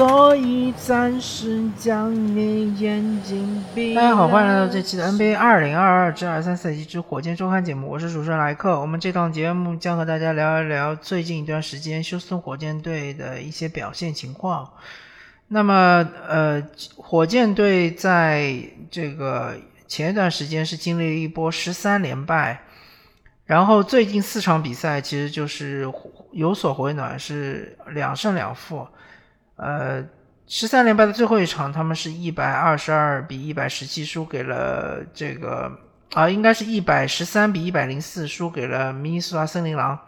所以暂时将你眼睛闭。大家好，欢迎来到这期的 NBA 二零二二至二三赛季之火箭周刊节目，我是主持人莱克。我们这档节目将和大家聊一聊最近一段时间休斯顿火箭队的一些表现情况。那么，呃，火箭队在这个前一段时间是经历了一波十三连败，然后最近四场比赛其实就是有所回暖，是两胜两负。呃，十三连败的最后一场，他们是一百二十二比一百十七输给了这个啊，应该是一百十三比一百零四输给了明尼苏达森林狼。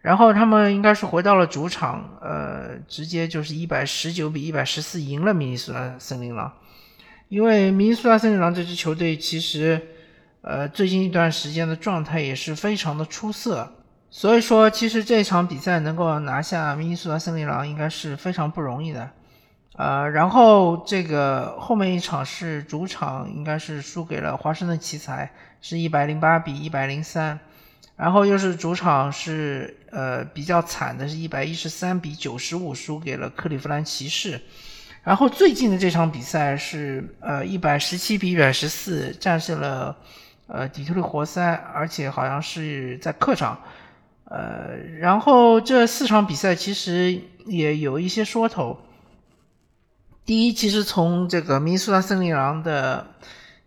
然后他们应该是回到了主场，呃，直接就是一百十九比一百十四赢了明尼苏达森林狼。因为明尼苏达森林狼这支球队其实，呃，最近一段时间的状态也是非常的出色。所以说，其实这场比赛能够拿下明尼苏达森林狼，应该是非常不容易的。呃，然后这个后面一场是主场，应该是输给了华盛顿奇才，是一百零八比一百零三。然后又是主场是呃比较惨的，是一百一十三比九十五输给了克利夫兰骑士。然后最近的这场比赛是呃一百十七比一百十四战胜了呃底特律活塞，而且好像是在客场。呃，然后这四场比赛其实也有一些说头。第一，其实从这个明尼苏达森林狼的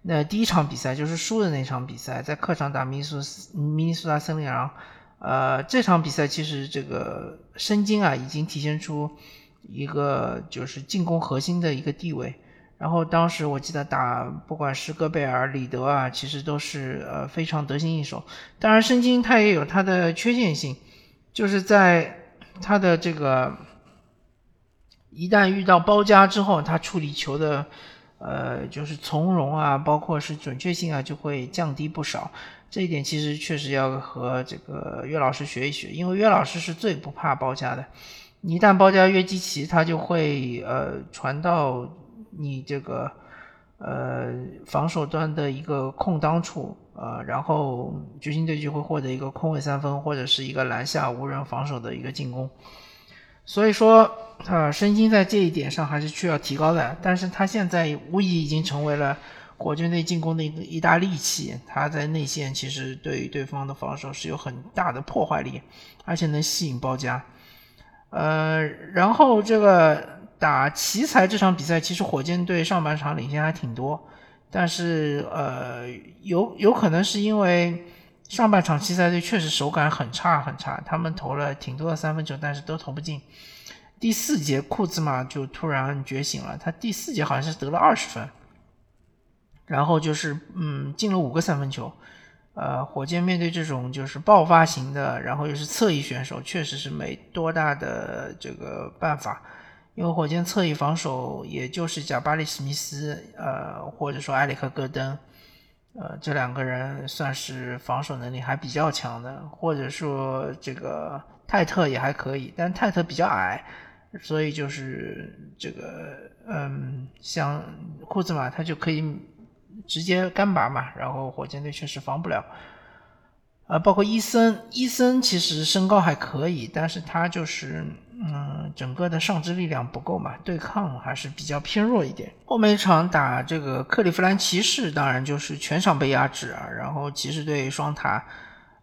那第一场比赛，就是输的那场比赛，在客场打明尼苏明尼苏达森林狼，呃，这场比赛其实这个申京啊已经体现出一个就是进攻核心的一个地位。然后当时我记得打不管是戈贝尔、里德啊，其实都是呃非常得心应手。当然，申京他也有他的缺陷性，就是在他的这个一旦遇到包夹之后，他处理球的呃就是从容啊，包括是准确性啊，就会降低不少。这一点其实确实要和这个岳老师学一学，因为岳老师是最不怕包夹的。一旦包夹约基奇，他就会呃传到。你这个呃防守端的一个空当处啊，然后掘金队就会获得一个空位三分或者是一个篮下无人防守的一个进攻。所以说啊，申京在这一点上还是需要提高的。但是他现在无疑已经成为了火箭队进攻的一个一大利器。他在内线其实对对方的防守是有很大的破坏力，而且能吸引包夹。呃，然后这个。打奇才这场比赛，其实火箭队上半场领先还挺多，但是呃，有有可能是因为上半场奇才队确实手感很差很差，他们投了挺多的三分球，但是都投不进。第四节库兹马就突然觉醒了，他第四节好像是得了二十分，然后就是嗯进了五个三分球。呃，火箭面对这种就是爆发型的，然后又是侧翼选手，确实是没多大的这个办法。因为火箭侧翼防守，也就是贾巴里·史密斯，呃，或者说埃里克·戈登，呃，这两个人算是防守能力还比较强的，或者说这个泰特也还可以，但泰特比较矮，所以就是这个，嗯，像库兹马他就可以直接干拔嘛，然后火箭队确实防不了。啊，包括伊森，伊森其实身高还可以，但是他就是，嗯，整个的上肢力量不够嘛，对抗还是比较偏弱一点。后面一场打这个克利夫兰骑士，当然就是全场被压制啊。然后骑士队双塔，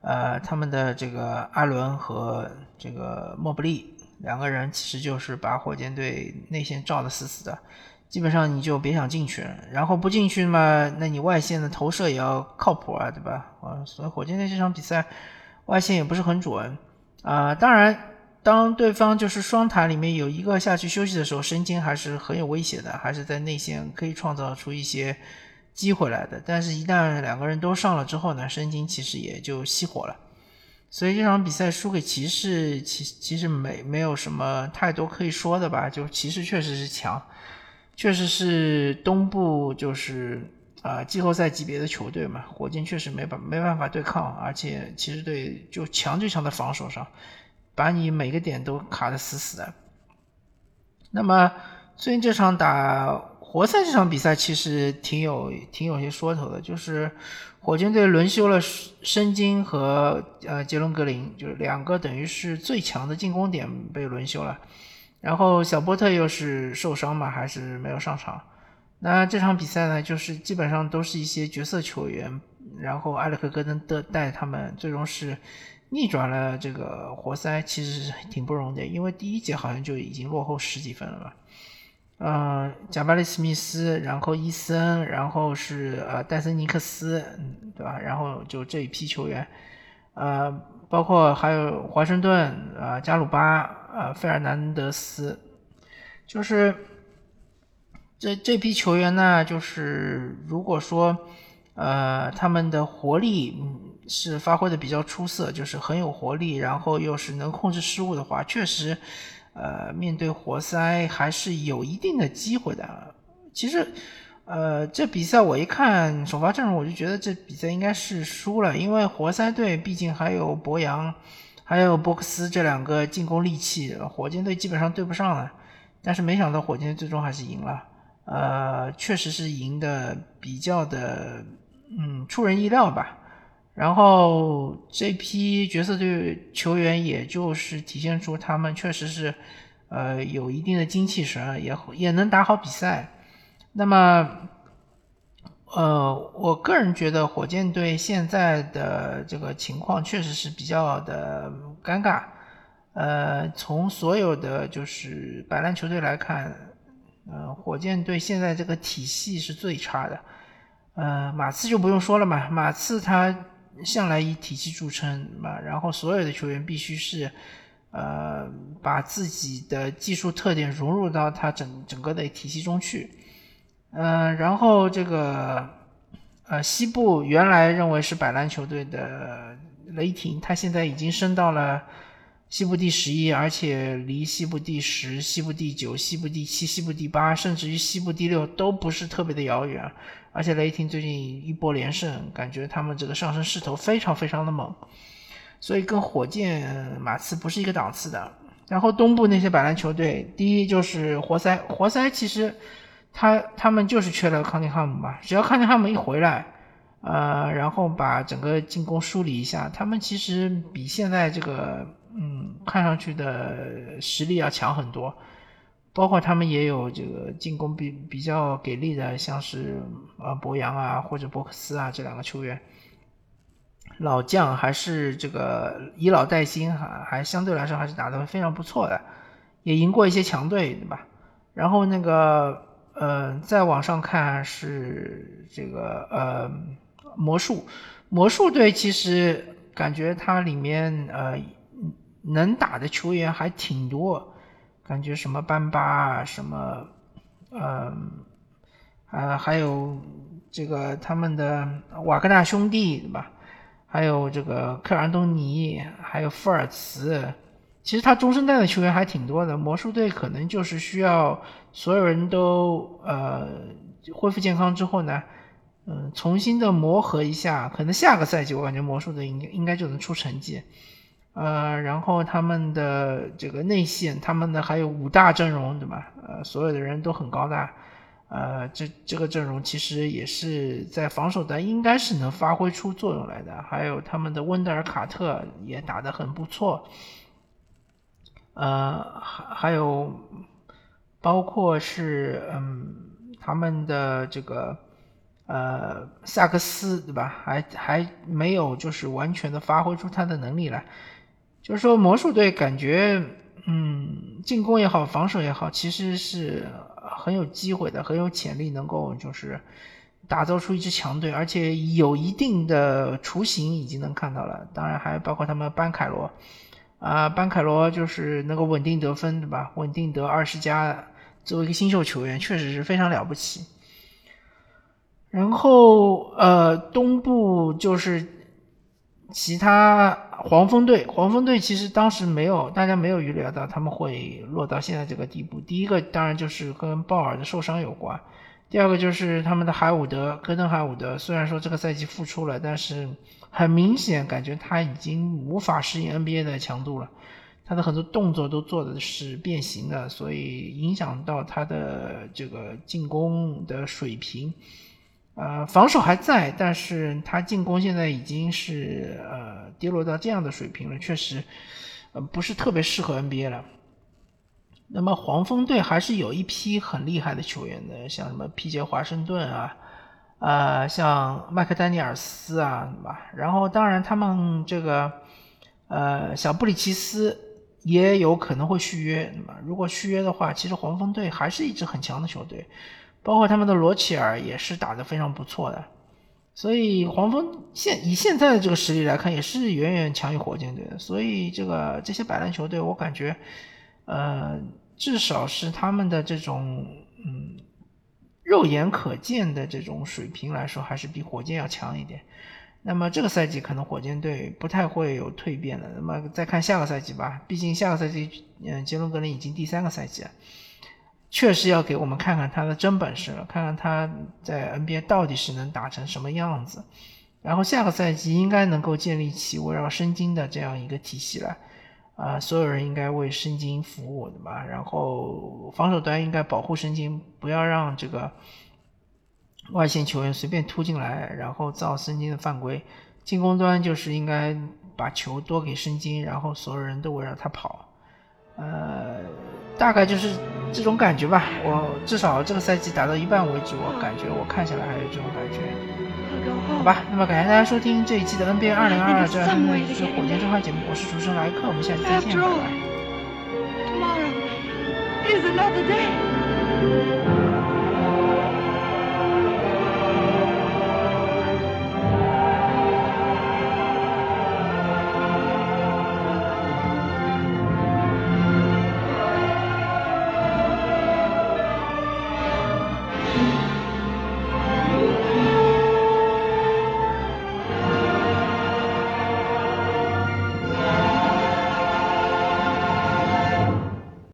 呃，他们的这个阿伦和这个莫布利两个人，其实就是把火箭队内线罩得死死的。基本上你就别想进去了，然后不进去嘛，那你外线的投射也要靠谱啊，对吧？啊，所以火箭队这场比赛外线也不是很准啊。当然，当对方就是双塔里面有一个下去休息的时候，申京还是很有威胁的，还是在内线可以创造出一些机会来的。但是，一旦两个人都上了之后呢，申京其实也就熄火了。所以这场比赛输给骑士，其其实没没有什么太多可以说的吧？就骑士确实是强。确实是东部就是啊季后赛级别的球队嘛，火箭确实没办没办法对抗，而且骑士队就强就强在防守上，把你每个点都卡得死死的。那么最近这场打活塞这场比赛其实挺有挺有些说头的，就是火箭队轮休了申京和呃杰伦格林，就是两个等于是最强的进攻点被轮休了。然后小波特又是受伤嘛，还是没有上场。那这场比赛呢，就是基本上都是一些角色球员，然后埃里克·戈登的带他们，最终是逆转了这个活塞，其实挺不容易的，因为第一节好像就已经落后十几分了吧。嗯，贾巴里·史密斯，然后伊森，然后是呃戴森·尼克斯，嗯，对吧？然后就这一批球员，呃，包括还有华盛顿，呃，加鲁巴。呃，费尔南德斯，就是这这批球员呢，就是如果说，呃，他们的活力是发挥的比较出色，就是很有活力，然后又是能控制失误的话，确实，呃，面对活塞还是有一定的机会的。其实，呃，这比赛我一看首发阵容，我就觉得这比赛应该是输了，因为活塞队毕竟还有博扬。还有波克斯这两个进攻利器，火箭队基本上对不上了。但是没想到火箭最终还是赢了，呃，确实是赢的比较的，嗯，出人意料吧。然后这批角色队球员，也就是体现出他们确实是，呃，有一定的精气神，也也能打好比赛。那么。呃，我个人觉得火箭队现在的这个情况确实是比较的尴尬。呃，从所有的就是白兰球队来看，呃，火箭队现在这个体系是最差的。呃，马刺就不用说了嘛，马刺他向来以体系著称嘛，然后所有的球员必须是呃把自己的技术特点融入到他整整个的体系中去。嗯，然后这个，呃，西部原来认为是百篮球队的雷霆，他现在已经升到了西部第十一，而且离西部第十、西部第九、西部第七、西部第八，甚至于西部第六都不是特别的遥远。而且雷霆最近一波连胜，感觉他们这个上升势头非常非常的猛，所以跟火箭、马刺不是一个档次的。然后东部那些百篮球队，第一就是活塞，活塞其实。他他们就是缺了康尼汉姆嘛，只要康尼汉姆一回来，呃，然后把整个进攻梳理一下，他们其实比现在这个嗯看上去的实力要强很多。包括他们也有这个进攻比比较给力的，像是呃博扬啊或者博克斯啊这两个球员，老将还是这个以老带新，还还相对来说还是打得非常不错的，也赢过一些强队，对吧？然后那个。呃，再往上看是这个呃魔术，魔术队其实感觉它里面呃能打的球员还挺多，感觉什么班巴啊，什么呃啊还有这个他们的瓦格纳兄弟对吧？还有这个克尔东尼，还有富尔茨。其实他中生代的球员还挺多的，魔术队可能就是需要所有人都呃恢复健康之后呢，嗯，重新的磨合一下，可能下个赛季我感觉魔术队应该应该就能出成绩，呃，然后他们的这个内线，他们的还有五大阵容对吧？呃，所有的人都很高大，呃，这这个阵容其实也是在防守端应该是能发挥出作用来的，还有他们的温德尔卡特也打得很不错。呃，还还有，包括是嗯，他们的这个呃萨克斯对吧？还还没有就是完全的发挥出他的能力来。就是说魔术队感觉嗯，进攻也好，防守也好，其实是很有机会的，很有潜力能够就是打造出一支强队，而且有一定的雏形已经能看到了。当然还包括他们班凯罗。啊，班凯罗就是能够稳定得分，对吧？稳定得二十加，作为一个新秀球员，确实是非常了不起。然后，呃，东部就是其他黄蜂队，黄蜂队其实当时没有，大家没有预料到他们会落到现在这个地步。第一个当然就是跟鲍尔的受伤有关，第二个就是他们的海伍德，戈登海伍德，虽然说这个赛季复出了，但是。很明显，感觉他已经无法适应 NBA 的强度了，他的很多动作都做的是变形的，所以影响到他的这个进攻的水平。呃，防守还在，但是他进攻现在已经是呃跌落到这样的水平了，确实，呃不是特别适合 NBA 了。那么黄蜂队还是有一批很厉害的球员的，像什么皮杰华盛顿啊，呃，像麦克丹尼尔斯啊，对吧？然后当然他们这个呃小布里奇斯也有可能会续约，那么如果续约的话，其实黄蜂队还是一支很强的球队，包括他们的罗齐尔也是打得非常不错的。所以黄蜂现以现在的这个实力来看，也是远远强于火箭队的。所以这个这些百烂球队，我感觉，呃，至少是他们的这种嗯肉眼可见的这种水平来说，还是比火箭要强一点。那么这个赛季可能火箭队不太会有蜕变了。那么再看下个赛季吧，毕竟下个赛季，嗯，杰伦格林已经第三个赛季了。确实要给我们看看他的真本事了，看看他在 NBA 到底是能打成什么样子。然后下个赛季应该能够建立起围绕申京的这样一个体系来，啊，所有人应该为申京服务的嘛。然后防守端应该保护申京，不要让这个外线球员随便突进来，然后造申京的犯规。进攻端就是应该把球多给申京，然后所有人都围绕他跑。呃，大概就是这种感觉吧。我至少这个赛季打到一半为止，我感觉我看下来还是这种感觉。好吧，那么感谢大家收听这一期的 NBA 二零二二这样的一支火箭召唤节目，我是主持人莱克，我们下期再见，拜拜。